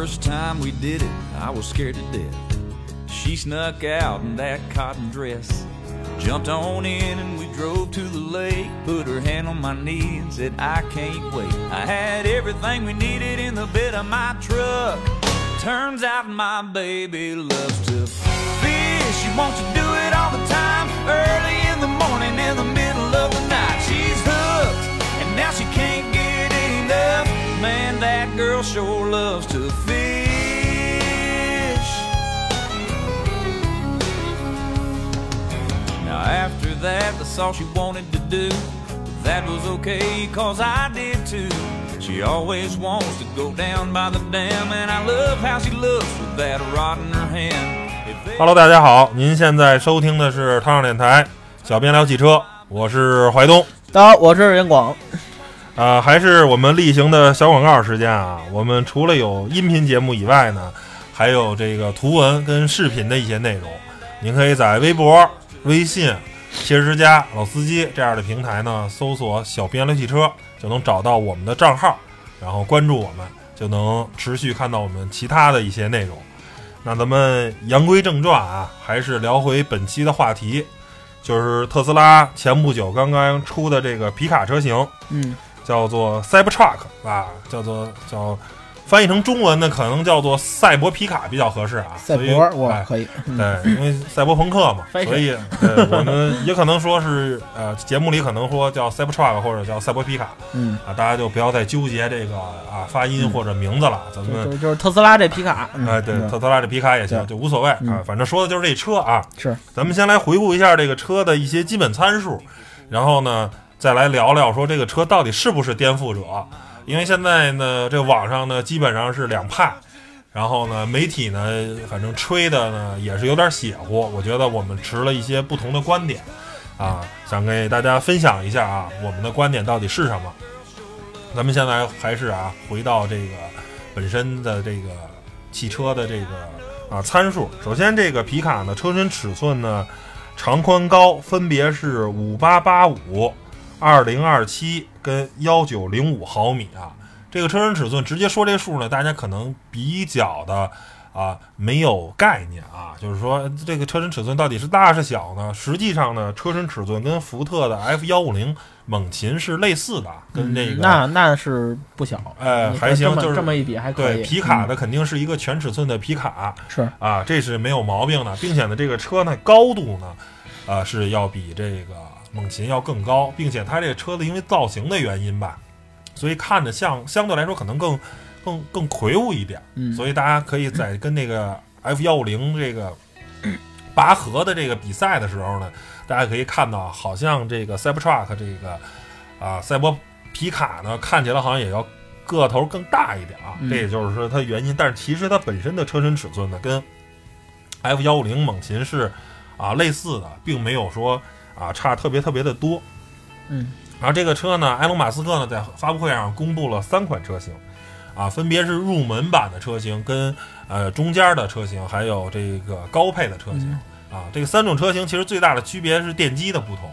First time we did it, I was scared to death. She snuck out in that cotton dress. Jumped on in and we drove to the lake. Put her hand on my knee and said, I can't wait. I had everything we needed in the bed of my truck. Turns out my baby loves to fish. She wants to do it all the time. Early girl sure loves to fish. Now, after that, that's all she wanted to do. But that was okay, cause I did too. She always wants to go down by the dam, and I love how she looks with that rod in her hand. If they- Hello，大家好，您现在收听的是汤上电台，小编聊汽车，我是怀东。大家好，我是任广。 啊、还是我们例行的小广告时间啊。我们除了有音频节目以外呢，还有这个图文跟视频的一些内容。您可以在微博、微信、汽车之家、老司机这样的平台呢，搜索“小编聊汽车”，就能找到我们的账号，然后关注我们，就能持续看到我们其他的一些内容。那咱们言归正传啊，还是聊回本期的话题，就是特斯拉前不久刚刚出的这个皮卡车型，嗯，叫做 Cybertruck 啊，叫做叫翻译成中文呢，可能叫做赛博皮卡比较合适啊。赛博哇哎可以，嗯对，因为赛博朋克嘛，所以对我们 也可能说是呃，节目里可能说叫 Cybertruck 或者叫赛博皮卡嗯，啊，大家就不要再纠结这个啊发音嗯。或者名字了，咱们就就是特斯拉这皮卡，嗯。哎对嗯。特斯拉这皮卡也行，就无所谓啊嗯，反正说的就是这车啊。是，咱们先来回顾一下这个车的一些基本参数，然后呢，再来聊聊说这个车到底是不是颠覆者。因为现在呢，这网上呢基本上是两派，然后呢，媒体呢反正吹的呢也是有点邪乎。我觉得我们持了一些不同的观点啊，想给大家分享一下啊，我们的观点到底是什么。咱们现在还是啊，回到这个本身的这个汽车的这个啊参数。首先，这个皮卡呢，车身尺寸呢，长宽高分别是五八八五、二零二七跟幺九零五毫米啊。这个车身尺寸直接说这数呢，大家可能比较的啊没有概念啊，就是说这个车身尺寸到底是大是小呢？实际上呢，车身尺寸跟福特的 F 幺五零猛禽是类似的，跟这个、嗯那那是不小，哎还行就是这么一比还可以。对皮卡嗯的肯定是一个全尺寸的皮卡，是，啊，这是没有毛病的，并且呢，这个车呢高度呢，啊是要比这个猛禽要更高，并且它这个车子因为造型的原因吧，所以看着像相对来说可能更更更魁梧一点，嗯，所以大家可以在跟那个 F 幺五零这个拔河的这个比赛的时候呢，大家可以看到，好像这个 Cybertruck 这个啊赛博皮卡呢，看起来好像也要个头更大一点啊，嗯这也就是说它原因。但是其实它本身的车身尺寸呢，跟 F 幺五零猛禽是啊类似的，并没有说啊差特别特别的多。嗯然后这个车呢，埃隆·马斯克呢在发布会上公布了三款车型，啊，分别是入门版的车型、跟呃中间的车型，还有这个高配的车型。啊，这个三种车型其实最大的区别是电机的不同。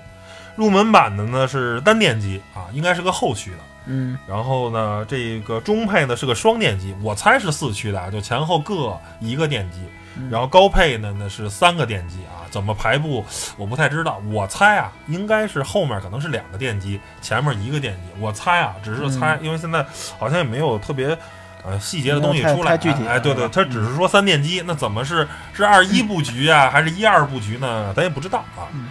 入门版的呢是单电机啊，应该是个后驱的。嗯然后呢，这个中配呢是个双电机，我猜是四驱的啊，就前后各一个电机。嗯然后高配呢呢是三个电机啊，怎么排布我不太知道。我猜啊，应该是后面可能是两个电机，前面一个电机。我猜啊，只是猜，因为现在好像也没有特别呃细节的东西出来。具体哎，哎对对，嗯它只是说三电机，那怎么是是二一布局啊，还是一二布局呢？咱也不知道啊。嗯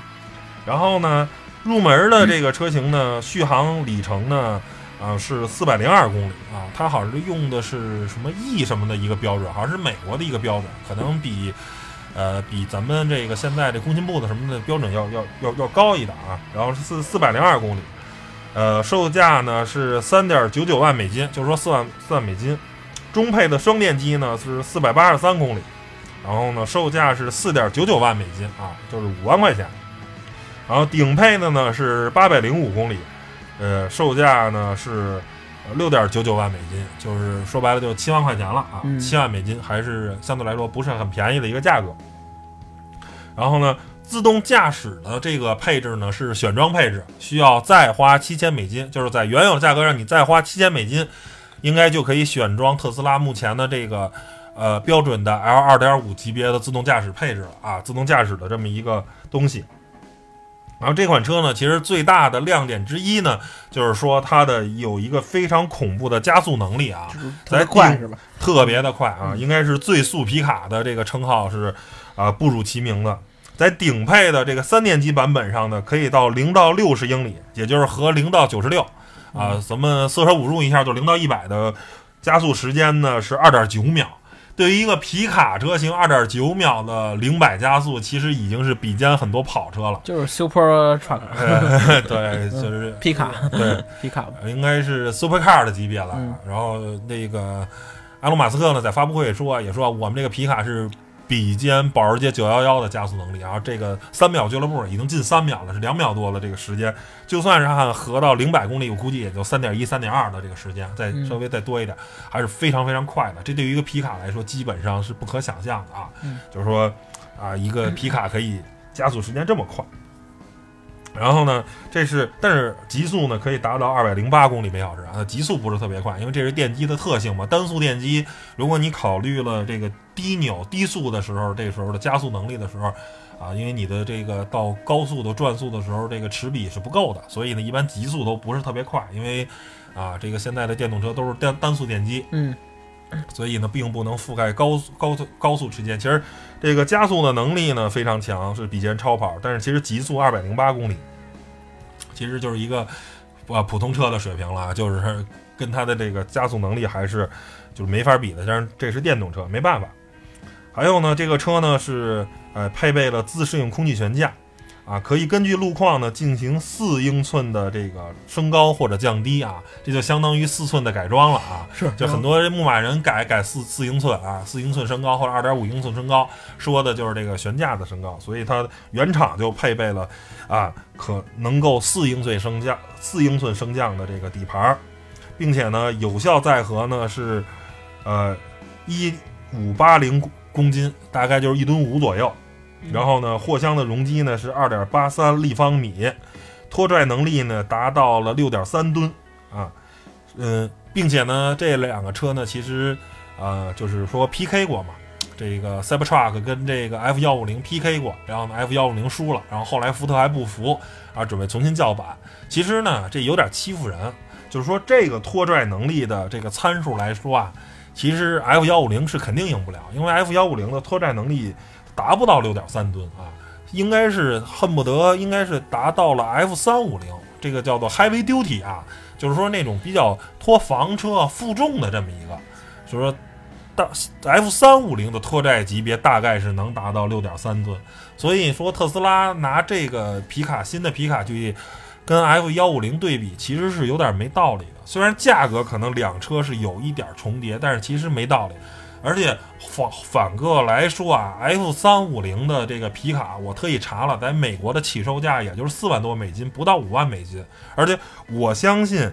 然后呢，入门的这个车型呢，续航里程呢。啊，是四百零二公里啊，它好像是用的是什么 E 什么的一个标准，好像是美国的一个标准，可能比，呃，比咱们这个现在这工信部的什么的标准要要要要高一点啊。然后是四四百零二公里，呃，售价呢是三点九九万美金，就是说四万四万美金。中配的双电机呢是四百八十三公里，然后呢售价是四点九九万美金啊，就是五万块钱。然后顶配的呢是八百零五公里，呃，售价呢是六点九九万美金，就是说白了就七万块钱了啊，嗯七万美金还是相对来说不是很便宜的一个价格。然后呢，自动驾驶的这个配置呢是选装配置，需要再花七千美金，就是在原有的价格上你再花七千美金，应该就可以选装特斯拉目前的这个呃标准的 L 二点五级别的自动驾驶配置了啊，自动驾驶的这么一个东西。然后这款车呢，其实最大的亮点之一呢，就是说它的有一个非常恐怖的加速能力啊，特别快是吧？特别的快啊，应该是最速皮卡的这个称号是啊不辱其名的。在顶配的这个三电机版本上呢，可以到零到六十英里，也就是和零到九十六啊，咱们四舍五入一下，就零到一百的加速时间呢是二点九秒。对于一个皮卡车型，二点九秒的零百加速，其实已经是比肩很多跑车了。就是 Super Truck，对，就是皮卡，对 皮卡，应该是 Super Car 的级别了。然后那个埃隆·马斯克呢，在发布会说，也说我们这个皮卡是。比肩保时捷911的加速能力，然后这个三秒俱乐部已经近三秒了，是两秒多了这个时间。就算是按合到零百公里，我估计也就三点一、三点二的这个时间，再稍微再多一点，还是非常非常快的。这对于一个皮卡来说，基本上是不可想象的啊！就是说啊，一个皮卡可以加速时间这么快。然后呢，这是但是极速呢可以达到二百零八公里每小时啊，极速不是特别快，因为这是电机的特性嘛。单速电机，如果你考虑了这个低扭低速的时候，这时候的加速能力的时候，啊，因为你的这个到高速的转速的时候，这个齿比是不够的，所以呢，一般极速都不是特别快，因为啊，这个现在的电动车都是单单速电机，嗯，所以呢，并不能覆盖高速高速高速区间。其实。这个加速的能力呢非常强，是比肩超跑，但是其实极速二百零八公里，其实就是一个啊普通车的水平了，就是跟它的这个加速能力还是就是没法比的。但是这是电动车，没办法。还有呢，这个车呢是呃配备了自适应空气悬架。啊，可以根据路况呢进行四英寸的这个升高或者降低啊，这就相当于四寸的改装了啊。是，就很多牧马人改改四四英寸啊，四英寸升高或者二点五英寸升高，说的就是这个悬架的升高。所以它原厂就配备了啊，可能够四英寸升降、四英寸升降的这个底盘，并且呢，有效载荷呢是呃一五八零公斤，大概就是一吨五左右。然后呢，货箱的容积呢是二点八三立方米，拖拽能力呢达到了六点三吨啊，嗯，并且呢，这两个车呢，其实呃，就是说 PK 过嘛，这个 Cybertruck 跟这个 F 幺五零 PK 过，然后呢，F 幺五零输了，然后后来福特还不服啊，准备重新叫板。其实呢，这有点欺负人，就是说这个拖拽能力的这个参数来说啊，其实 F 幺五零是肯定赢不了，因为 F 幺五零的拖拽能力。达不到六点三吨啊，应该是恨不得应该是达到了 F 三五零，这个叫做 Heavy Duty 啊，就是说那种比较拖房车负重的这么一个，就是说大 F 三五零的拖拽级别大概是能达到六点三吨，所以说特斯拉拿这个皮卡新的皮卡去跟 F 幺五零对比，其实是有点没道理的。虽然价格可能两车是有一点重叠，但是其实没道理。而且反反过来说啊，F 三五零的这个皮卡，我特意查了，在美国的起售价也就是四万多美金，不到五万美金。而且我相信，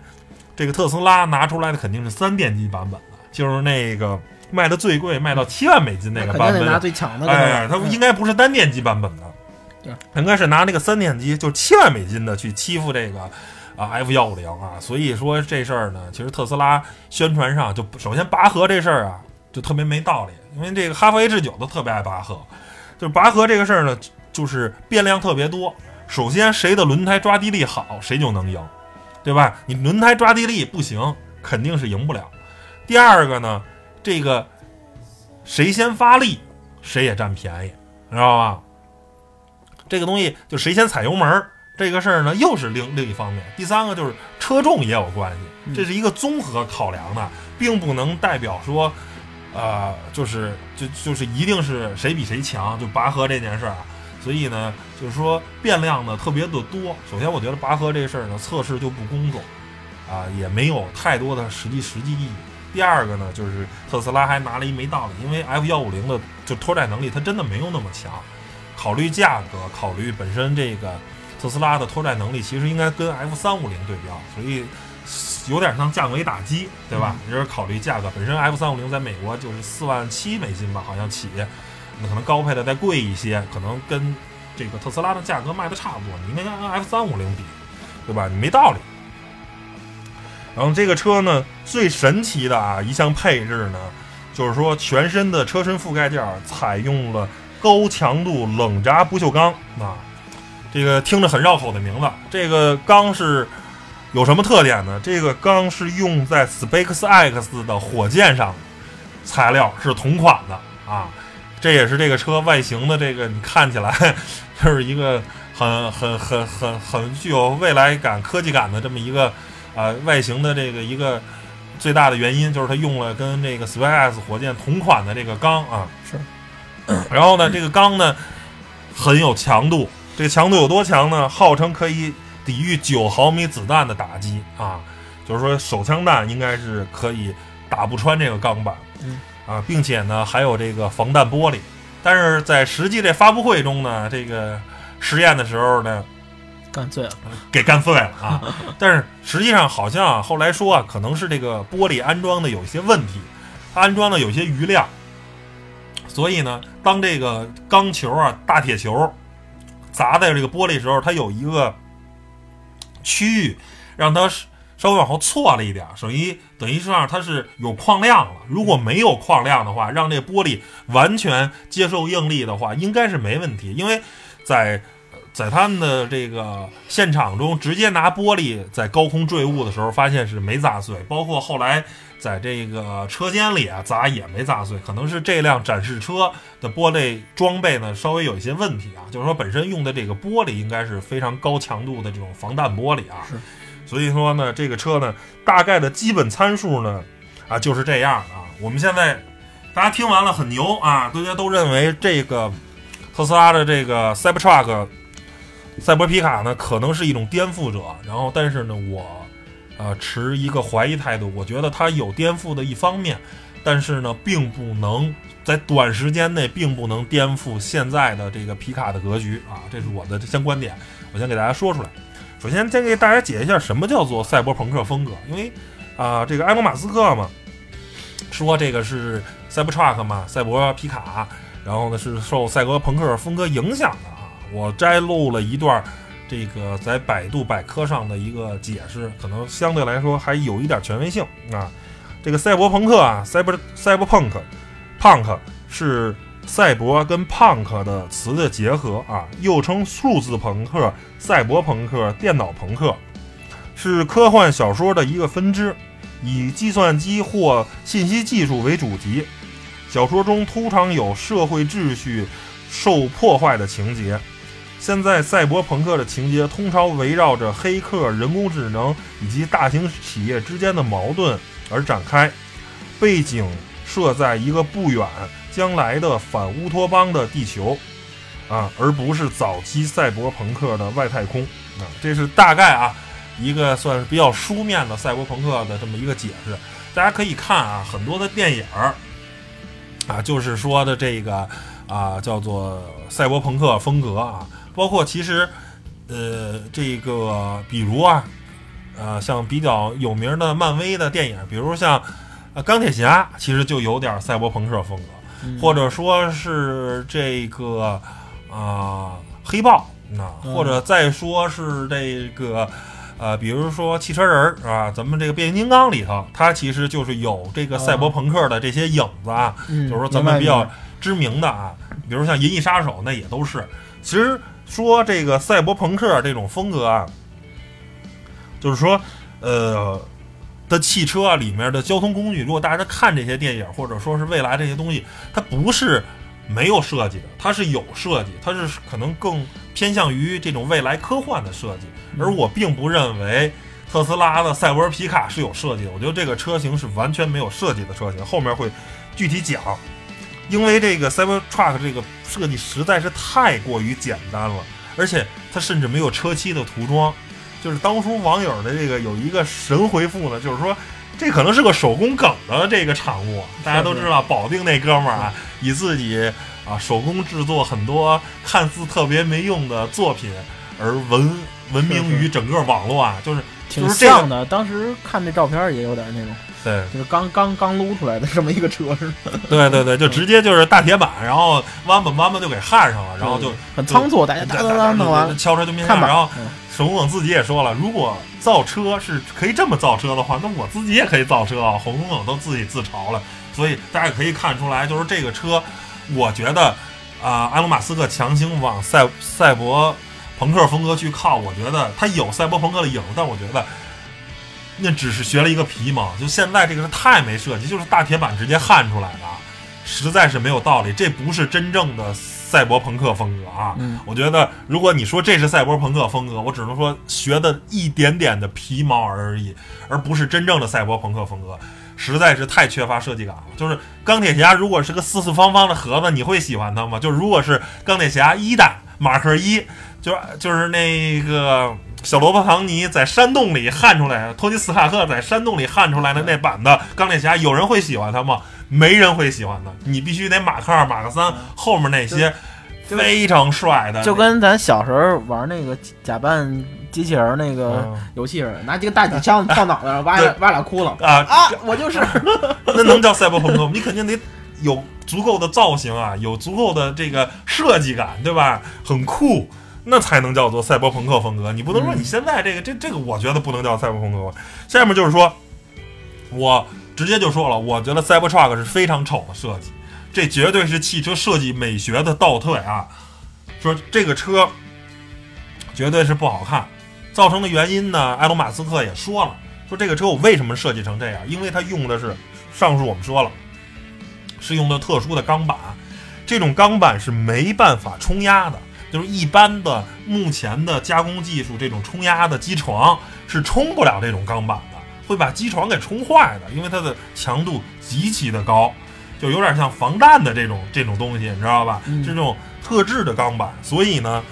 这个特斯拉拿出来的肯定是三电机版本的，就是那个卖的最贵，卖到七万美金那个版本。拿最强的。哎，它应该不是单电机版本的，对，应该是拿那个三电机，就七万美金的去欺负这个啊 F 幺五零啊。所以说这事儿呢，其实特斯拉宣传上就首先拔河这事儿啊。就特别没道理，因为这个哈弗 H 九都特别爱拔河，就是拔河这个事儿呢，就是变量特别多。首先，谁的轮胎抓地力好，谁就能赢，对吧？你轮胎抓地力不行，肯定是赢不了。第二个呢，这个谁先发力，谁也占便宜，知道吧？这个东西就谁先踩油门，这个事儿呢，又是另另一方面。第三个就是车重也有关系，这是一个综合考量的，并不能代表说。啊，就是就就是一定是谁比谁强，就拔河这件事儿啊，所以呢，就是说变量呢特别的多。首先，我觉得拔河这事儿呢测试就不公正，啊，也没有太多的实际实际意义。第二个呢，就是特斯拉还拿了一没道理，因为 F 幺五零的就拖拽能力它真的没有那么强。考虑价格，考虑本身这个特斯拉的拖拽能力，其实应该跟 F 三五零对标，所以。有点像降维打击，对吧？你是考虑价格，本身 F 三五零在美国就是四万七美金吧，好像起，那可能高配的再贵一些，可能跟这个特斯拉的价格卖的差不多，你应该跟 F 三五零比，对吧？你没道理。然后这个车呢，最神奇的啊一项配置呢，就是说全身的车身覆盖件采用了高强度冷轧不锈钢啊，这个听着很绕口的名字。这个钢是有什么特点呢？这个钢是用在 SpaceX 的火箭上的，材料是同款的啊。这也是这个车外形的这个，你看起来 就是一个很很很很很具有未来感、科技感的这么一个呃、外形的这个一个最大的原因，就是它用了跟这个 SpaceX 火箭同款的这个钢啊。是。然后呢，这个钢呢很有强度，这个强度有多强呢？号称可以抵御九毫米子弹的打击啊，就是说手枪弹应该是可以打不穿这个钢板。嗯。啊，并且呢还有这个防弹玻璃，但是在实际这发布会中呢，这个实验的时候呢，干碎了，给干碎了啊！但是实际上好像啊后来说啊，可能是这个玻璃安装的有一些问题，安装的有些余量，所以呢，当这个钢球啊、大铁球砸在这个玻璃时候，它有一个区域让它稍微往后错了一点，等于等于上它是有矿量了。如果没有矿量的话，让这玻璃完全接受应力的话，应该是没问题。因为在在他们的这个现场中，直接拿玻璃在高空坠物的时候，发现是没砸碎。包括后来在这个车间里啊砸也没砸碎，可能是这辆展示车的玻璃装备呢稍微有一些问题啊，就是说本身用的这个玻璃应该是非常高强度的这种防弹玻璃啊。是。所以说呢，这个车呢，大概的基本参数呢，啊，就是这样啊。我们现在大家听完了很牛啊，大家都认为这个特斯拉的这个 Cybertruck 赛博皮卡呢，可能是一种颠覆者。然后，但是呢，我呃持一个怀疑态度，我觉得它有颠覆的一方面，但是呢，并不能在短时间内，并不能颠覆现在的这个皮卡的格局啊。这是我的先观点，我先给大家说出来。首先，先给大家解一下什么叫做赛博朋克风格，因为啊、这个埃隆·马斯克嘛，说这个是赛博 truck 嘛，赛博皮卡，然后呢是受赛博朋克风格影响的啊。我摘录了一段这个在百度百科上的一个解释，可能相对来说还有一点权威性啊。这个赛博朋克啊，cyber cyberpunk，punk 是赛博跟 punk 的词的结合啊，又称数字朋克、赛博朋克、电脑朋克，是科幻小说的一个分支，以计算机或信息技术为主题。小说中通常有社会秩序受破坏的情节。现在赛博朋克的情节通常围绕着黑客、人工智能以及大型企业之间的矛盾而展开，背景设在一个不远将来的反乌托邦的地球，啊，而不是早期赛博朋克的外太空。啊，这是大概啊一个算是比较书面的赛博朋克的这么一个解释。大家可以看啊，很多的电影儿啊，就是说的这个啊叫做赛博朋克风格啊，包括其实呃这个比如啊呃像比较有名的漫威的电影，比如像呃钢铁侠，其实就有点赛博朋克风格。嗯或者说是这个啊、黑豹，那、嗯或者再说是这个呃，比如说汽车人儿啊，咱们这个变形金刚里头，它其实就是有这个赛博朋克的这些影子啊，嗯就是说咱们比较知名的啊，比如像《银翼杀手》，那也都是。其实说这个赛博朋克这种风格啊，就是说呃。的汽车啊，里面的交通工具，如果大家看这些电影，或者说是未来这些东西，它不是没有设计的，它是有设计，它是可能更偏向于这种未来科幻的设计。而我并不认为特斯拉的赛博皮卡是有设计的，我觉得这个车型是完全没有设计的车型，后面会具体讲。因为这个 Cybertruck 这个设计实在是太过于简单了，而且它甚至没有车漆的涂装。就是当初网友的这个有一个神回复呢，就是说这可能是个手工梗的这个产物。大家都知道，保定那哥们儿啊，以自己啊手工制作很多看似特别没用的作品而闻闻名于整个网络啊，就是挺就是这个像的。当时看这照片也有点那种，对就是刚刚刚撸出来的这么一个车似的，对对对，就直接就是大铁板，然后弯吧弯吧就给焊上了，然后就很仓促，大家哒哒哒弄完，敲车就面下，看吧然后嗯沈宏冷自己也说了，如果造车是可以这么造车的话，那我自己也可以造车啊。沈宏冷都自己自嘲了，所以大家可以看出来，就是这个车，我觉得啊、埃隆·马斯克强行往赛赛博朋克风格去靠，我觉得他有赛博朋克的影子，但我觉得那只是学了一个皮毛。就现在这个是太没设计，就是大铁板直接焊出来的，实在是没有道理。这不是真正的赛博朋克风格啊！嗯我觉得如果你说这是赛博朋克风格，我只能说学的一点点的皮毛而已，而不是真正的赛博朋克风格。实在是太缺乏设计感了。就是钢铁侠如果是个四四方方的盒子，你会喜欢它吗？就如果是钢铁侠一代马克一，就是就是那个小罗伯·唐尼在山洞里焊出来，托尼·斯塔克在山洞里焊出来的那版的钢铁侠，有人会喜欢他吗？没人会喜欢的。你必须得马克二、马克三后面那些非常帅的，就跟咱小时候玩那个假扮机器人那个嗯游戏似的，拿几个大铁枪套脑袋上，挖对挖俩窟窿啊啊！我就是，那能叫赛博朋克吗？你肯定得有足够的造型啊，有足够的这个设计感，对吧？很酷，那才能叫做赛博朋克风格。你不能说嗯你现在这个这这个，我觉得不能叫赛博朋克。下面就是说，我直接就说了，我觉得 Cybertruck 是非常丑的设计，这绝对是汽车设计美学的倒退啊！说这个车绝对是不好看，造成的原因呢，埃隆·马斯克也说了，说这个车我为什么设计成这样？因为它用的是上述我们说了，是用的特殊的钢板，这种钢板是没办法冲压的，就是一般的目前的加工技术，这种冲压的机床是冲不了这种钢板的，会把机床给冲坏的，因为它的强度极其的高，就有点像防弹的这种这种东西，你知道吧？嗯是这种特制的钢板，所以呢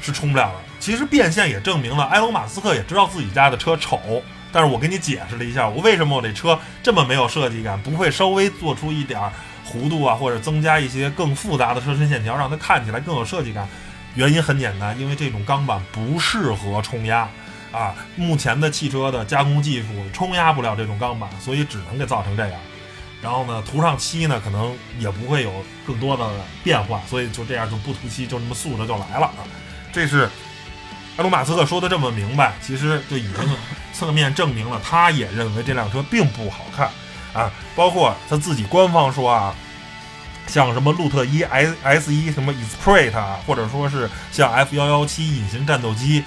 是冲不了的。其实变现也证明了，埃隆·马斯克也知道自己家的车丑，但是我给你解释了一下，我为什么我这车这么没有设计感，不会稍微做出一点儿弧度啊，或者增加一些更复杂的车身线条，让它看起来更有设计感。原因很简单，因为这种钢板不适合冲压啊，目前的汽车的加工技术冲压不了这种钢板，所以只能给造成这样。然后呢，涂上漆呢，可能也不会有更多的变化，所以就这样就不涂漆，就这么素着就来了啊。这是埃隆·马斯克说的这么明白，其实就已经侧面证明了他也认为这辆车并不好看啊。包括他自己官方说啊，像什么路特一 S S 一什么 Esprit 啊，或者说是向 F 幺幺七隐形战斗机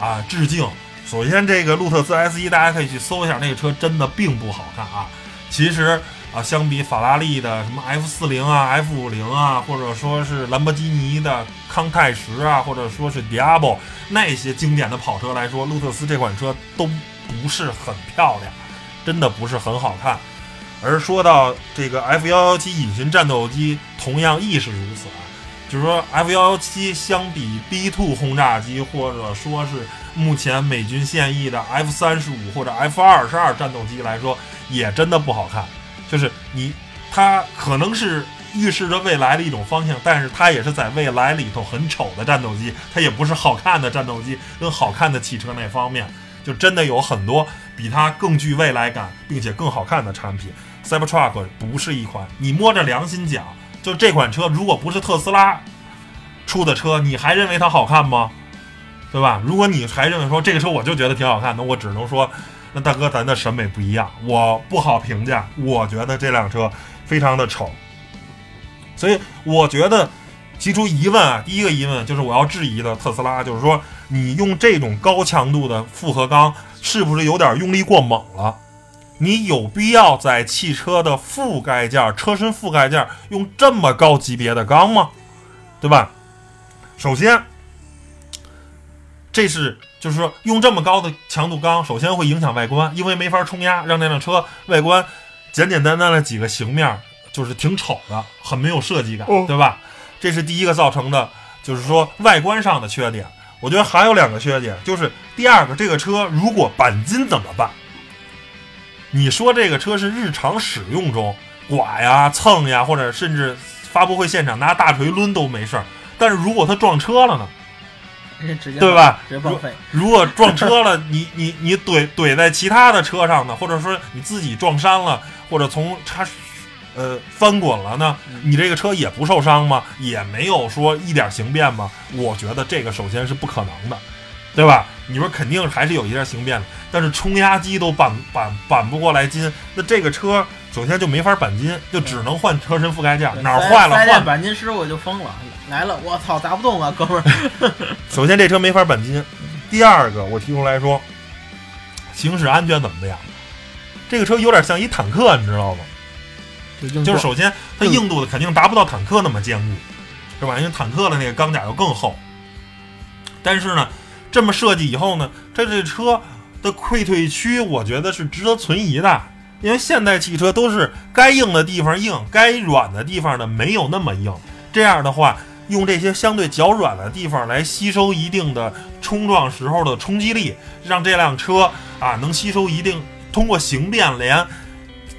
啊致敬。首先，这个路特斯 S 一大家可以去搜一下，那个车真的并不好看啊。其实啊，相比法拉利的什么 F 四零啊、F 五零啊，或者说是兰博基尼的康泰时啊，或者说是 Diablo 那些经典的跑车来说，路特斯这款车都不是很漂亮，真的不是很好看。而说到这个 F 幺幺七隐形战斗机，同样亦是如此啊。就是说，F 幺幺七相比 B two 轰炸机，或者说是目前美军现役的 F 三十五或者 F 二十二战斗机来说，也真的不好看。就是你，它可能是预示着未来的一种方向，但是它也是在未来里头很丑的战斗机，它也不是好看的战斗机跟好看的汽车那方面，就真的有很多比它更具未来感并且更好看的产品。Cybertruck 不是一款你摸着良心讲，就这款车如果不是特斯拉出的车，你还认为它好看吗？对吧？如果你还认为说这个车我就觉得挺好看的，我只能说，那大哥咱的审美不一样，我不好评价。我觉得这辆车非常的丑，所以我觉得提出疑问啊，第一个疑问就是我要质疑的特斯拉，就是说你用这种高强度的复合钢是不是有点用力过猛了？你有必要在汽车的覆盖件、车身覆盖件用这么高级别的钢吗？对吧？首先，这是就是说用这么高的强度钢，首先会影响外观，因为没法冲压，让那辆车外观简简单单的几个形面就是挺丑的，很没有设计感，哦对吧？这是第一个造成的，就是说外观上的缺点。我觉得还有两个缺点，就是第二个，这个车如果钣金怎么办？你说这个车是日常使用中剐呀、蹭呀，或者甚至发布会现场拿大锤抡都没事儿，但是如果他撞车了呢？对吧直接报废。如果撞车了，你你你怼怼在其他的车上呢，或者说你自己撞伤了，或者从叉呃翻滚了呢，你这个车也不受伤吗？也没有说一点形变吗？我觉得这个首先是不可能的。对吧？你说肯定还是有一点形变的，但是冲压机都扳扳扳不过来筋，那这个车首先就没法钣金，就只能换车身覆盖件，哪儿坏了换。钣金师傅就疯了，来了，我操，砸不动啊，哥们儿。首先这车没法钣金，第二个我提出来说，行驶安全怎么样？这个车有点像一坦克，你知道吗？就是首先它硬度的肯定达不到坦克那么坚固，是吧？因为坦克的那个钢甲又更厚。但是呢，这么设计以后呢，这这车的溃退区，我觉得是值得存疑的。因为现代汽车都是该硬的地方硬，该软的地方呢没有那么硬。这样的话，用这些相对较软的地方来吸收一定的冲撞时候的冲击力，让这辆车啊能吸收一定，通过形变连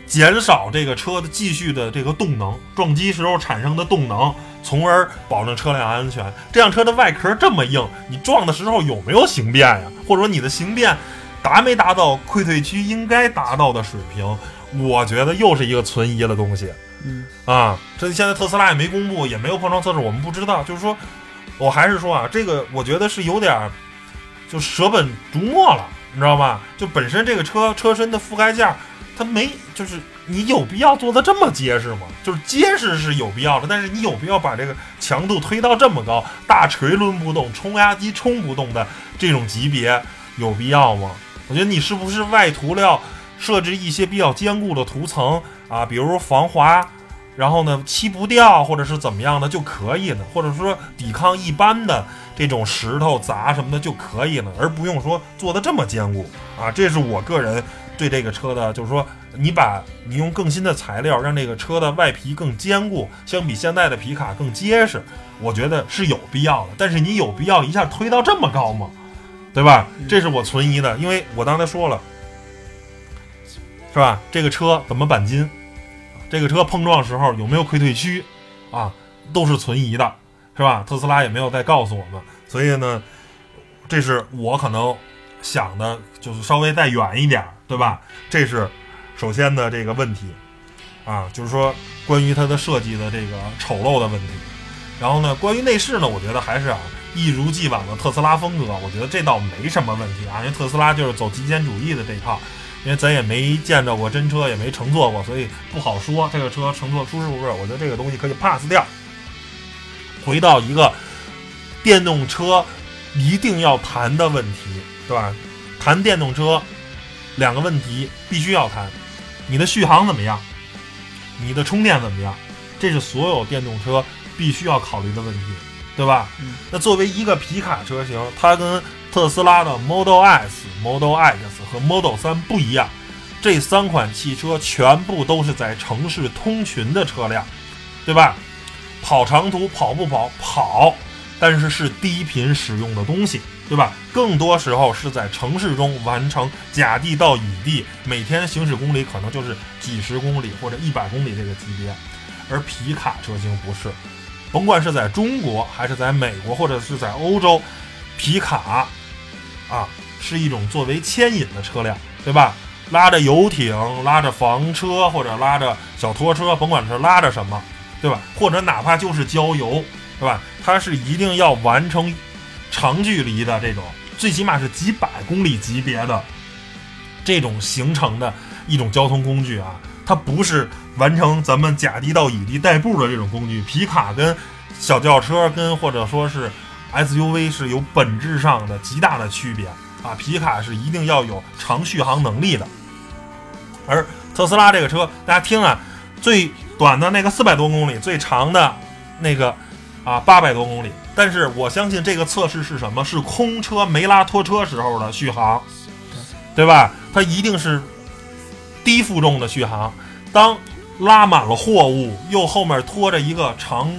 减少这个车的继续的这个动能，撞击时候产生的动能，从而保证车辆安全。这辆车的外壳这么硬，你撞的时候有没有形变呀？或者说你的形变达没达到溃退区应该达到的水平？我觉得又是一个存疑的东西。嗯啊，这现在特斯拉也没公布，也没有碰撞测试，我们不知道。就是说，我还是说啊，这个我觉得是有点儿就舍本逐末了，你知道吗？就本身这个车车身的覆盖件儿，它没就是你有必要做的这么结实吗？就是结实是有必要的，但是你有必要把这个强度推到这么高，大锤抡不动，冲压机冲不动的这种级别，有必要吗？我觉得你是不是外涂料设置一些比较坚固的涂层啊，比如防滑，然后呢漆不掉或者是怎么样的就可以了，或者说抵抗一般的这种石头砸什么的就可以了，而不用说做的这么坚固啊。这是我个人对这个车的，就是说你把你用更新的材料让这个车的外皮更坚固，相比现在的皮卡更结实，我觉得是有必要的。但是你有必要一下推到这么高吗？对吧？这是我存疑的，因为我刚才说了，是吧？这个车怎么钣金？这个车碰撞时候有没有溃退区啊？都是存疑的，是吧？特斯拉也没有再告诉我们，所以呢，这是我可能想的，就是稍微再远一点儿，对吧？这是首先的这个问题啊，就是说关于它的设计的这个丑陋的问题。然后呢，关于内饰呢，我觉得还是啊，一如既往的特斯拉风格，我觉得这倒没什么问题啊，因为特斯拉就是走极简主义的这一套。因为咱也没见着过真车，也没乘坐过，所以不好说这个车乘坐舒适不舒适。我觉得这个东西可以 pass 掉。回到一个电动车一定要谈的问题，对吧？谈电动车两个问题必须要谈：你的续航怎么样？你的充电怎么样？这是所有电动车必须要考虑的问题，对吧？嗯那作为一个皮卡车型，它跟特斯拉的 Model S、Model X 和 Model 3不一样，这三款汽车全部都是在城市通勤的车辆，对吧？跑长途跑不跑？跑，但是是低频使用的东西，对吧？更多时候是在城市中完成甲地到乙地，每天行驶公里可能就是几十公里或者一百公里这个级别，而皮卡车型不是，甭管是在中国还是在美国或者是在欧洲，皮卡啊是一种作为牵引的车辆，对吧？拉着游艇、拉着房车或者拉着小拖车，甭管是拉着什么，对吧？或者哪怕就是郊游，对吧？它是一定要完成长距离的这种，最起码是几百公里级别的这种行程的一种交通工具啊。它不是完成咱们甲地到乙地代步的这种工具。皮卡跟小轿车跟或者说是 SUV 是有本质上的极大的区别啊。皮卡是一定要有长续航能力的，而特斯拉这个车，大家听啊，最短的那个四百多公里，最长的那个啊八百多公里。但是我相信这个测试是什么？是空车没拉拖车时候的续航，对吧？它一定是低负重的续航。当拉满了货物，又后面拖着一个常，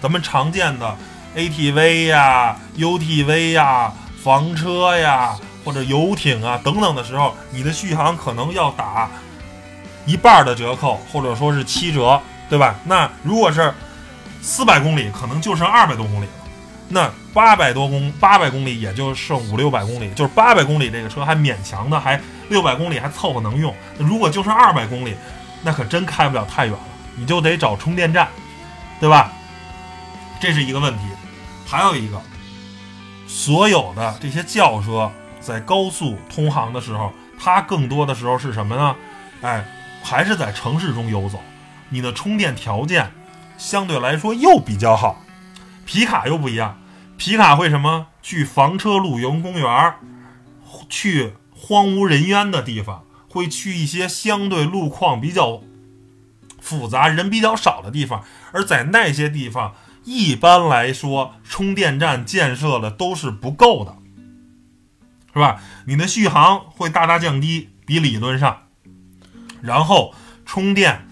咱们常见的 ATV 呀、UTV 呀、房车呀或者游艇啊等等的时候，你的续航可能要打一半的折扣，或者说是七折，对吧？那如果是四百公里，可能就剩二百多公里了。那八百多公八百公里也就剩五六百公里，就是八百公里这个车还勉强的，还六百公里还凑合能用。如果就剩二百公里，那可真开不了太远了，你就得找充电站，对吧？这是一个问题。还有一个，所有的这些轿车在高速通航的时候，它更多的时候是什么呢？哎，还是在城市中游走，你的充电条件相对来说又比较好。皮卡又不一样，皮卡会什么？去房车露营公园儿，去荒无人烟的地方，会去一些相对路况比较复杂、人比较少的地方。而在那些地方，一般来说，充电站建设的都是不够的，是吧？你的续航会大大降低，比理论上，然后充电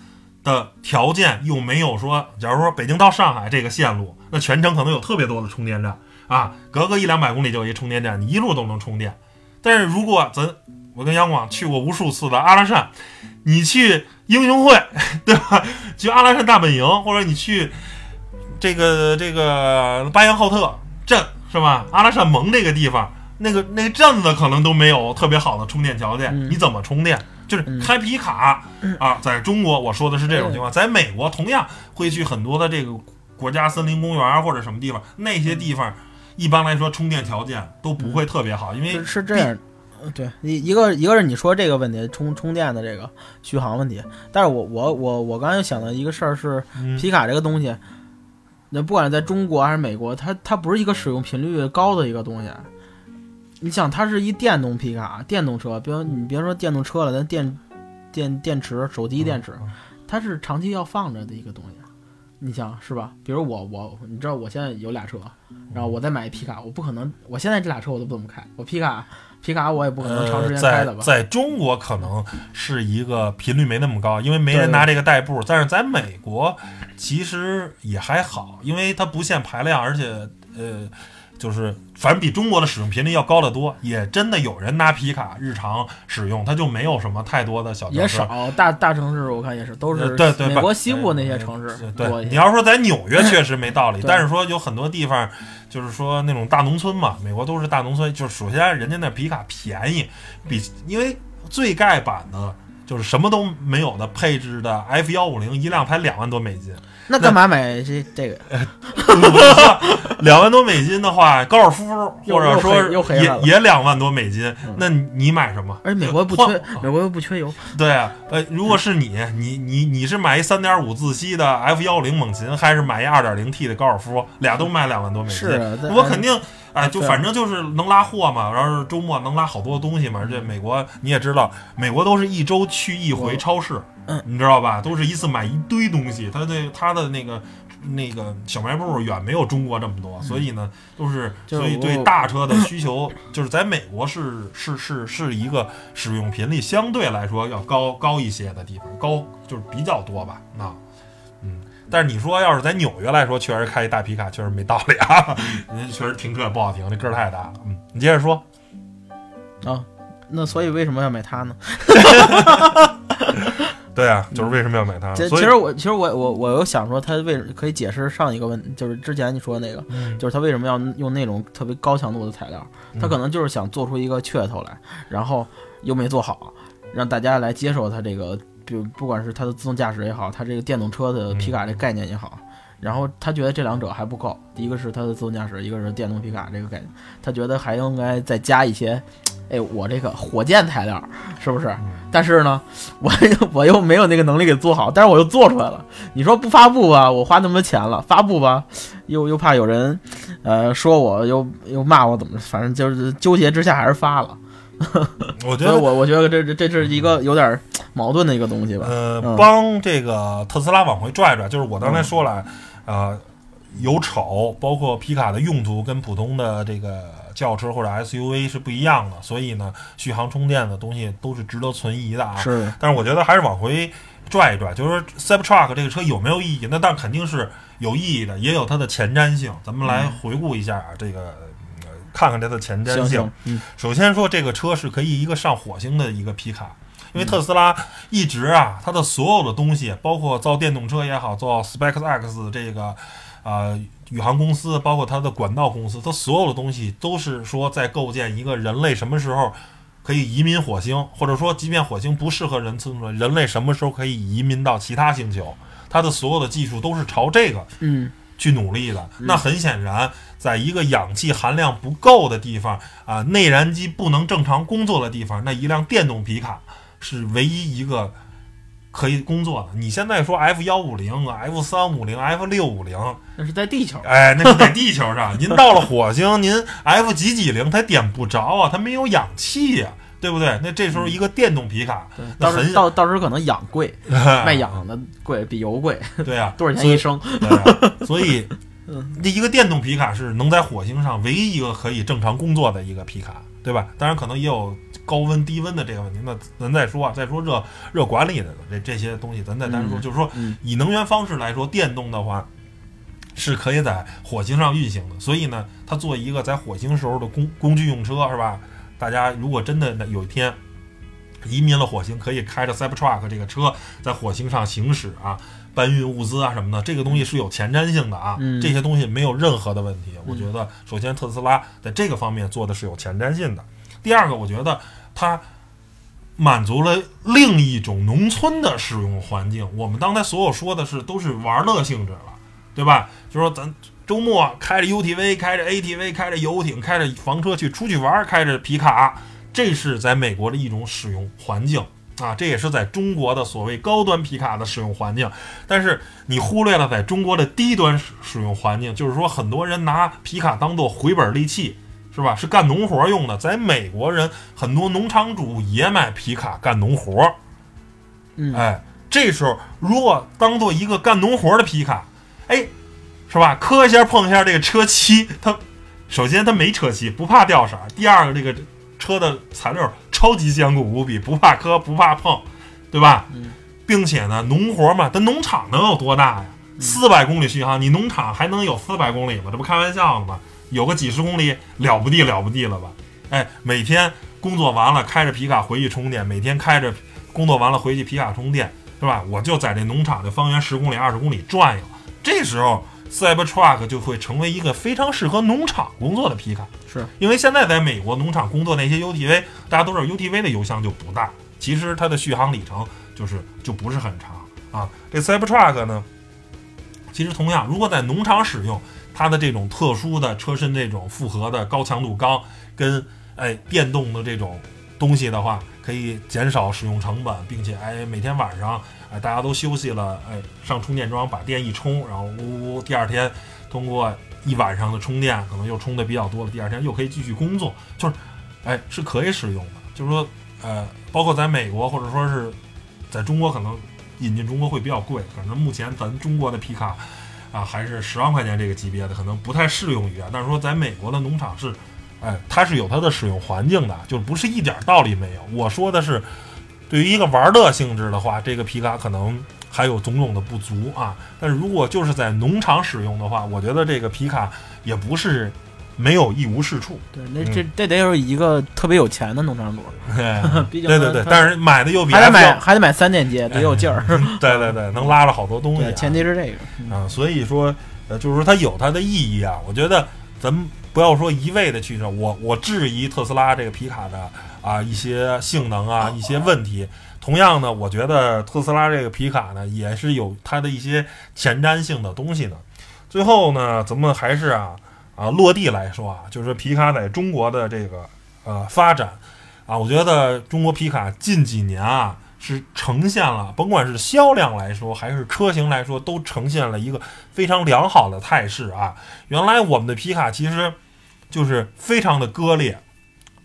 的条件又没有说，假如说北京到上海这个线路，那全程可能有特别多的充电站啊，隔个一两百公里就有一充电站，你一路都能充电。但是如果咱我跟杨广去过无数次的阿拉善，你去英雄会，对吧？去阿拉善大本营，或者你去这个这个巴彦浩特镇，是吧？阿拉善盟这个地方，那个那个镇子可能都没有特别好的充电条件，嗯你怎么充电？就是开皮卡、啊，在中国我说的是这种情况，在美国同样会去很多的这个国家森林公园或者什么地方，那些地方一般来说充电条件都不会特别好，因为是是这样。呃对，一一个一个是你说这个问题，充充电的这个续航问题，但是我我我我刚才想到一个事儿是嗯皮卡这个东西，那不管在中国还是美国，它它不是一个使用频率高的一个东西。你想，它是一电动皮卡，电动车，比如你别说电动车了，咱电电电池、手机电池，它是长期要放着的一个东西。你想是吧？比如我我，你知道我现在有俩车，然后我再买一皮卡，我不可能，我现在这俩车我都不怎么开，我皮卡皮卡我也不可能长时间开呃、的吧？在在中国可能是一个频率没那么高，因为没人拿这个代步。但是在美国其实也还好，因为它不限排量，而且呃，就是反正比中国的使用频率要高得多。也真的有人拿皮卡日常使用，它就没有什么太多的小也少，大大城市我看也是，都是呃对对美国西部那些城市呃对，多一些。你要说在纽约确实没道理，但是说有很多地方，就是说那种大农村嘛，美国都是大农村，就是首先人家那皮卡便宜，比因为最盖版的。就是什么都没有的配置的 F 幺五零一辆才两万多美金，那干嘛买这这个？两万多美金的话，高尔夫或者说也也两万多美金嗯，那你买什么？而且美国不缺，美国又不缺油。对啊，呃，如果是你，你你你是买一三点五自吸的 F 幺五零猛禽，还是买一二点零 T 的高尔夫？俩都卖两万多美金，是啊我肯定，哎，就反正就是能拉货嘛，然后周末能拉好多东西嘛。而且美国你也知道，美国都是一周去一回超市，嗯你知道吧？都是一次买一堆东西，他那他的那个。那个小卖部远没有中国这么多，所以呢，都是所以对大车的需求，就是在美国是是是是一个使用频率相对来说要高高一些的地方，高就是比较多吧，那嗯，但是你说要是在纽约来说，确实开一大皮卡确实没道理啊，您 确实停车也不好停，这个儿太大了。嗯，你接着说，啊，那所以为什么要买它呢？对啊，就是为什么要买它？所以其其实我其实我我我又想说，它为可以解释上一个问，就是之前你说的那个，嗯就是它为什么要用那种特别高强度的材料？它可能就是想做出一个噱头来，然后又没做好，让大家来接受它这个，比如不管是它的自动驾驶也好，它这个电动车的皮卡这概念也好。然后他觉得这两者还不够，一个是它的自动驾驶，一个是电动皮卡这个概念，他觉得还应该再加一些，哎，我这个火箭材料是不是？但是呢，我我又没有那个能力给做好，但是我又做出来了。你说不发布吧，我花那么多钱了；发布吧，又又怕有人，呃，说我又又骂我怎么，反正就是纠结之下还是发了。我觉得我我觉得这这这是一个有点矛盾的一个东西吧。呃，嗯帮这个特斯拉往回拽拽，就是我刚才说了，呃，有丑，包括皮卡的用途跟普通的这个轿车或者 SUV 是不一样的，所以呢，续航充电的东西都是值得存疑的啊。是，但是我觉得还是往回拽一拽，就是说 Cybertruck 这个车有没有意义？那但肯定是有意义的，也有它的前瞻性。咱们来回顾一下啊，这个。呃看看它的前瞻性。行行，，嗯，首先说，这个车是可以一个上火星的一个皮卡，因为特斯拉一直啊，它的所有的东西，包括造电动车也好，造 SpaceX 这个啊、宇航公司，包括它的管道公司，它所有的东西都是说在构建一个人类什么时候可以移民火星，或者说即便火星不适合人存人类什么时候可以移民到其他星球，它的所有的技术都是朝这个嗯去努力的。那很显然，在一个氧气含量不够的地方啊，内燃机不能正常工作的地方，那一辆电动皮卡是唯一一个可以工作的。你现在说 F 幺五零、F 三五零、F 六五零，那是在地球，哎，那是在地球上。您到了火星，您 F 几几零，它点不着啊，它没有氧气呀、对不对？那这时候一个电动皮卡，到时到到时候可能氧贵，卖氧的贵，比油贵，对啊，多少钱一升？对啊，所以 嗯这一个电动皮卡是能在火星上唯一一个可以正常工作的一个皮卡，对吧？当然可能也有高温低温的这个问题，那咱再说啊，再说热热管理的这这些东西，咱再单说，嗯就是说嗯以能源方式来说，电动的话是可以在火星上运行的，所以呢，它做一个在火星时候的工工具用车是吧？大家如果真的有一天移民了火星，可以开着 Cybertruck 这个车在火星上行驶啊，搬运物资啊什么的，这个东西是有前瞻性的啊，嗯这些东西没有任何的问题。我觉得，首先特斯拉在这个方面做的是有前瞻性的。第二个，我觉得它满足了另一种农村的使用环境。我们刚才所有说的是都是玩乐性质了，对吧？就说咱周末开着 UTV、开着 ATV、开着游艇、开着房车去出去玩，开着皮卡，这是在美国的一种使用环境啊，这也是在中国的所谓高端皮卡的使用环境。但是你忽略了在中国的低端使使用环境，就是说很多人拿皮卡当做回本利器。是吧？是干农活用的。在美国人，很多农场主也买皮卡干农活。嗯，哎，这时候如果当做一个干农活的皮卡，哎，是吧？磕一下碰一下这个车漆，它首先它没车漆，不怕掉色儿；第二个，这个车的材料超级坚固无比，不怕磕不怕碰，对吧？嗯并且呢，农活嘛，它农场能有多大呀？四百公里续航，你农场还能有四百公里吗？这不开玩笑呢吗？有个几十公里了不地了不地了吧？哎，每天工作完了开着皮卡回去充电，每天开着工作完了回去皮卡充电，是吧？我就在这农场的方圆十公里、二十公里转悠。这时候 Cybertruck 就会成为一个非常适合农场工作的皮卡，是因为现在在美国农场工作那些 UTV，大家都知道 UTV 的油箱就不大，其实它的续航里程就是就不是很长啊。这 Cybertruck 呢，其实同样，如果在农场使用，它的这种特殊的车身这种复合的高强度钢跟哎电动的这种东西的话，可以减少使用成本，并且哎每天晚上哎大家都休息了，哎上充电桩把电一充，然后呜呜第二天通过一晚上的充电，可能又充的比较多了，第二天又可以继续工作，就是哎是可以使用的。就是说呃，包括在美国或者说是在中国，可能引进中国会比较贵，可能目前咱中国的皮卡。啊，还是十万块钱这个级别的，可能不太适用于啊。但是说在美国的农场是，哎，它是有它的使用环境的，就是不是一点道理没有。我说的是，对于一个玩乐性质的话，这个皮卡可能还有种种的不足啊。但是如果就是在农场使用的话，我觉得这个皮卡也不是没有一无是处。对，那这这得有一个特别有钱的农场主，哎毕竟对对对，但是买的又比还得买还得买三电机，得有劲儿。对对对，能拉着好多东西、啊。前提是这个。嗯啊，所以说，呃，就是说它有它的意义啊。我觉得咱们不要说一味的去说，我我质疑特斯拉这个皮卡的啊一些性能啊一些问题。同样呢，我觉得特斯拉这个皮卡呢也是有它的一些前瞻性的东西的。最后呢，咱们还是啊啊落地来说啊，就是皮卡在中国的这个呃发展啊，我觉得中国皮卡近几年啊。是呈现了，甭管是销量来说，还是车型来说，都呈现了一个非常良好的态势啊。原来我们的皮卡其实就是非常的割裂，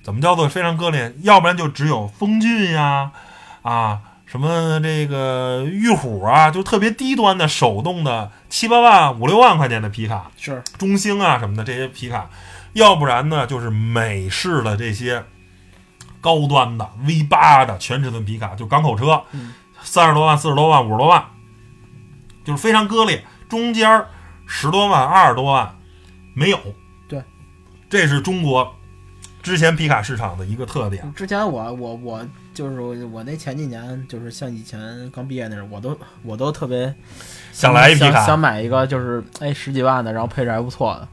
怎么叫做非常割裂？要不然就只有风骏呀，啊，什么这个玉虎啊，就特别低端的手动的七八万、五六万块钱的皮卡，是，中兴啊什么的这些皮卡，要不然呢就是美式的这些高端的 V 八的全尺寸皮卡，就港口车嗯，三十多万、四十多万、五十多万，就是非常割裂。中间儿十多万、二十多万没有。对，这是中国之前皮卡市场的一个特点。之前我我我就是我我那前几年就是像以前刚毕业那时候，我都我都特别想来一皮卡。想想买一个就是哎十几万的，然后配置还不错。的。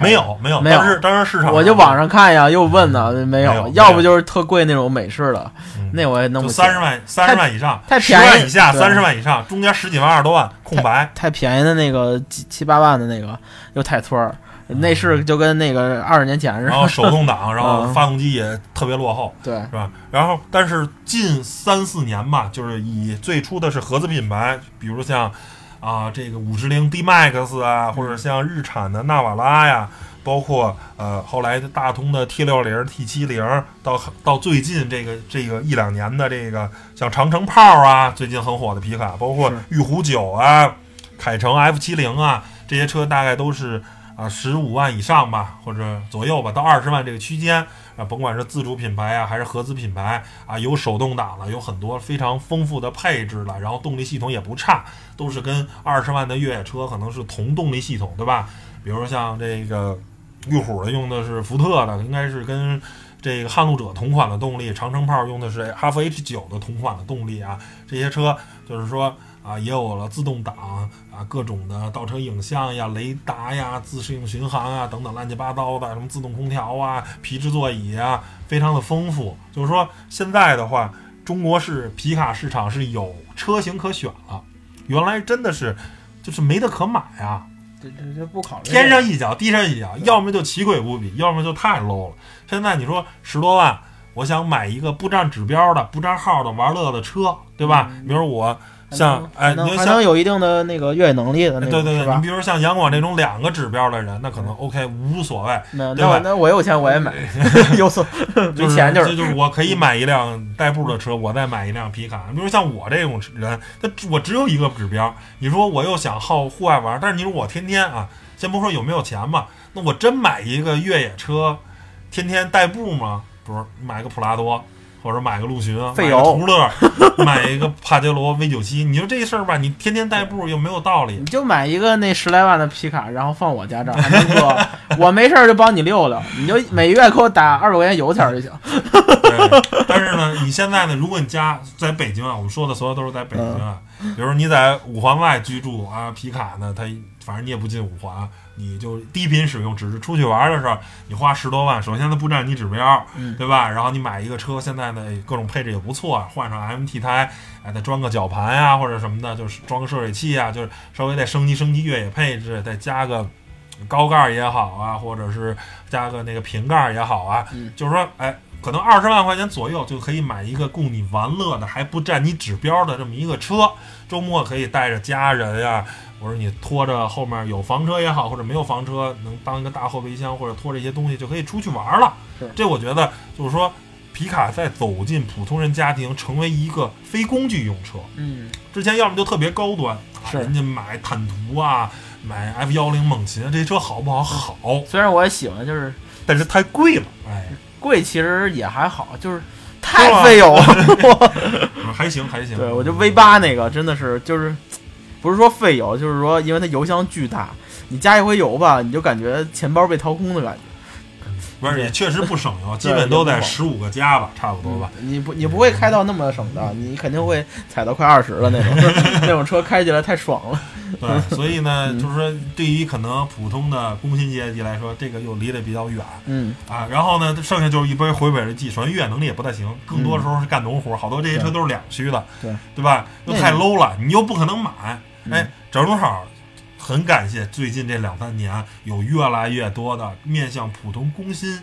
没有没有，没有。当时当时市场我就网上看呀，又问呢，没没有要不就是特贵那种美式的，嗯。那我也弄就不起三十万三十万以上，十太便宜。万以下三十万以上，中间十几万二十多万空白。太便宜的那个七七八万的那个又太村儿，内饰就跟那个二十年前似的。然后手动挡，然后嗯发动机也特别落后，对，是吧？然后但是近三四年吧，就是以最初的是合资品牌，比如像啊这个五十铃 D Max 啊，或者像日产的纳瓦拉呀。包括呃后来的大通的 T 六零、T 七零，到到最近这个这个一两年的这个像长城炮啊，最近很火的皮卡，包括是玉虎九啊、凯程 F 七零啊，这些车大概都是啊十五万以上吧，或者左右吧，到二十万这个区间啊，甭管是自主品牌啊，还是合资品牌啊，有手动挡了，有很多非常丰富的配置了，然后动力系统也不差，都是跟二十万的越野车可能是同动力系统，对吧？比如像这个路虎的用的是福特的，应该是跟这个撼路者同款的动力，长城炮用的是哈弗 H 九的同款的动力啊，这些车就是说啊，也有了自动挡啊，各种的倒车影像呀、雷达呀、自适应巡航啊等等乱七八糟的，什么自动空调啊、皮质座椅啊，非常的丰富。就是说现在的话，中国是皮卡市场是有车型可选了，原来真的是就是没得可买啊。这这这不考虑天上一脚地上一脚，要么就奇诡无比，要么就太 low 了。现在你说十多万，我想买一个不占指标的、不占号的玩乐的车，对吧？比如我像哎，还能还你就有一定的那个越野能力的那种，对对对，你比？如像杨广这种两个指标的人，那可能 OK 无所谓，那对吧那我有钱我也买，有所没就是 钱就就是就是我可以买一辆代步的车，我再买一辆皮卡。比如像我这种人，那我只有一个指标。你说我又想好户外玩，但是你说我天天啊，先不说有没有钱吧，那我真买一个越野车，天天代步吗？不是，买个普拉多。或者买个陆巡，买个费油途乐，买一个帕杰罗 V 九七，你说这事儿吧，你天天代步又没有道理你。就买一个那十来万的皮卡，然后放我家这儿，我没事儿就帮你溜溜，你就每月给我打二百块钱油钱儿就行。但是呢，你现在呢，如果你家在北京啊，我们说的所有都是在北京啊，比如你在五环外居住啊，皮卡呢，它反正你也不进五环，你就低频使用，只是出去玩的时候，你花十多万，首先它不占你指标，嗯对吧？然后你买一个车，现在呢各种配置也不错啊，换上 MT 胎，哎，再装个绞盘呀、或者什么的，就是装个涉水器啊，就是稍微再升级升级越野配置，再加个。高盖儿也好啊，或者是加个那个瓶盖儿也好啊，嗯就是说，哎，可能二十万块钱左右就可以买一个供你玩乐的，还不占你指标的这么一个车。周末可以带着家人呀，或者你拖着后面有房车也好，或者没有房车，能当一个大后备箱，或者拖着一些东西就可以出去玩了。这我觉得就是说，皮卡在走进普通人家庭，成为一个非工具用车。嗯，之前要么就特别高端，啊是人家买坦途啊，买 F 幺零猛禽，这些车好不好？好，虽然我也喜欢，就是但是太贵了，哎，贵，其实也还好，就是太费油了。还行还行。对，我就 V 八那个真的是就是，不是说费油，就是说因为它油箱巨大，你加一回油吧，你就感觉钱包被掏空的感觉。不是也确实不省油，基本都在十五个加吧，差不多吧。你不你不会开到那么省的，你肯定会踩到快二十了那种，那种车开起来太爽了。对，所以呢，嗯就是说，对于可能普通的工薪阶级来说，这个又离得比较远嗯，啊。然后呢，剩下就是一杯回本的技，首先越野能力也不太行，更多的时候是干农活，好多这些车都是两驱的，对对吧？又太 low 了，你又不可能买。嗯哎，正好很感谢最近这两三年有越来越多的面向普通工薪。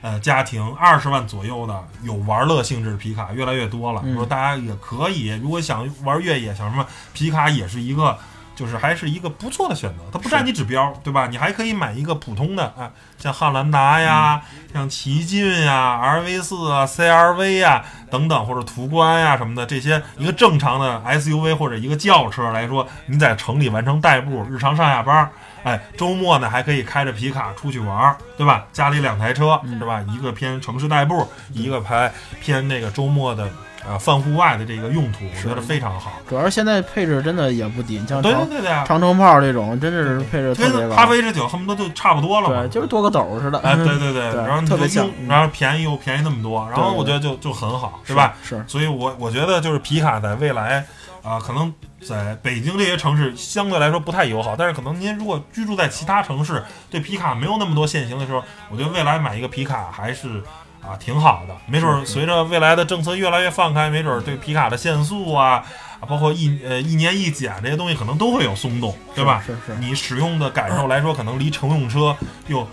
呃，家庭二十万左右的有玩乐性质皮卡越来越多了。嗯说大家也可以，如果想玩越野，想什么皮卡也是一个，就是还是一个不错的选择。它不占你指标，对吧？你还可以买一个普通的啊，像汉兰达呀，像奇骏呀、RV 四啊、CRV 呀等等，或者途观呀什么的这些，一个正常的 SUV 或者一个轿车来说，你在城里完成代步，日常上下班。哎，周末呢还可以开着皮卡出去玩儿，对吧？家里两台车，是吧？一个偏城市代步，一个偏偏那个周末的呃泛户外的这个用途，我觉得非常好。主要是现在配置真的也不低，你像对对对对啊，长城炮这种，真的是配置特别高。跟哈弗 H 九恨不得就差不多了嘛对，。就是多个斗似的。哎，对对 对，然后特别像，然后便宜又便宜那么多，然后我觉得就就很好，对吧？是，所以我我觉得就是皮卡在未来，啊、可能在北京这些城市相对来说不太友好，但是可能您如果居住在其他城市，对皮卡没有那么多限行的时候，我觉得未来买一个皮卡还是啊挺好的。没准随着未来的政策越来越放开，没准儿对皮卡的限速啊，啊包括一呃一年一检这些东西，可能都会有松动，对吧？是是。你使用的感受来说，可能离乘用车又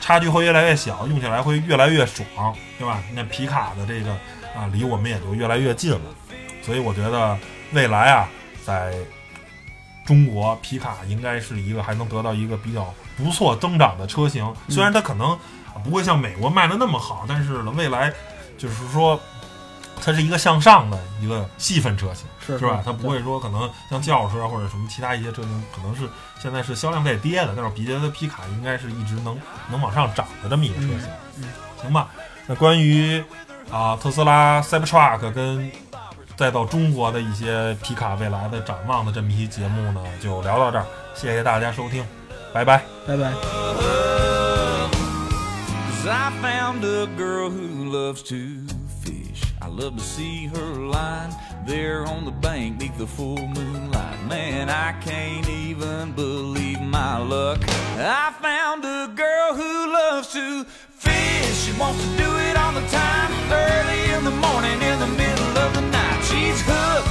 差距会越来越小，用起来会越来越爽，对吧？那皮卡的这个啊，离我们也就越来越近了。所以我觉得未来啊，在中国皮卡应该是一个还能得到一个比较不错增长的车型。虽然它可能不会像美国卖的那么好，但是呢，未来就是说。它是一个向上的一个细分车型，是是吧？它不会说可能像轿车或者什么其他一些车型，可能是现在是销量在跌的，但是我觉得皮卡应该是一直能能往上涨的这么一个车型，嗯行吧？那关于啊特斯拉 Cybertruck 跟再到中国的一些皮卡未来的展望的这么一期节目呢，就聊到这儿，谢谢大家收听，拜拜。拜拜。Cause I found a girl who loves to fish. I love to see her lying there on the bank neath the full moonlight. Man, I can't even believe my luck. I found a girl who loves to fish. She wants to do it all the time, early in the morning, in the middle of the night. She's hooked,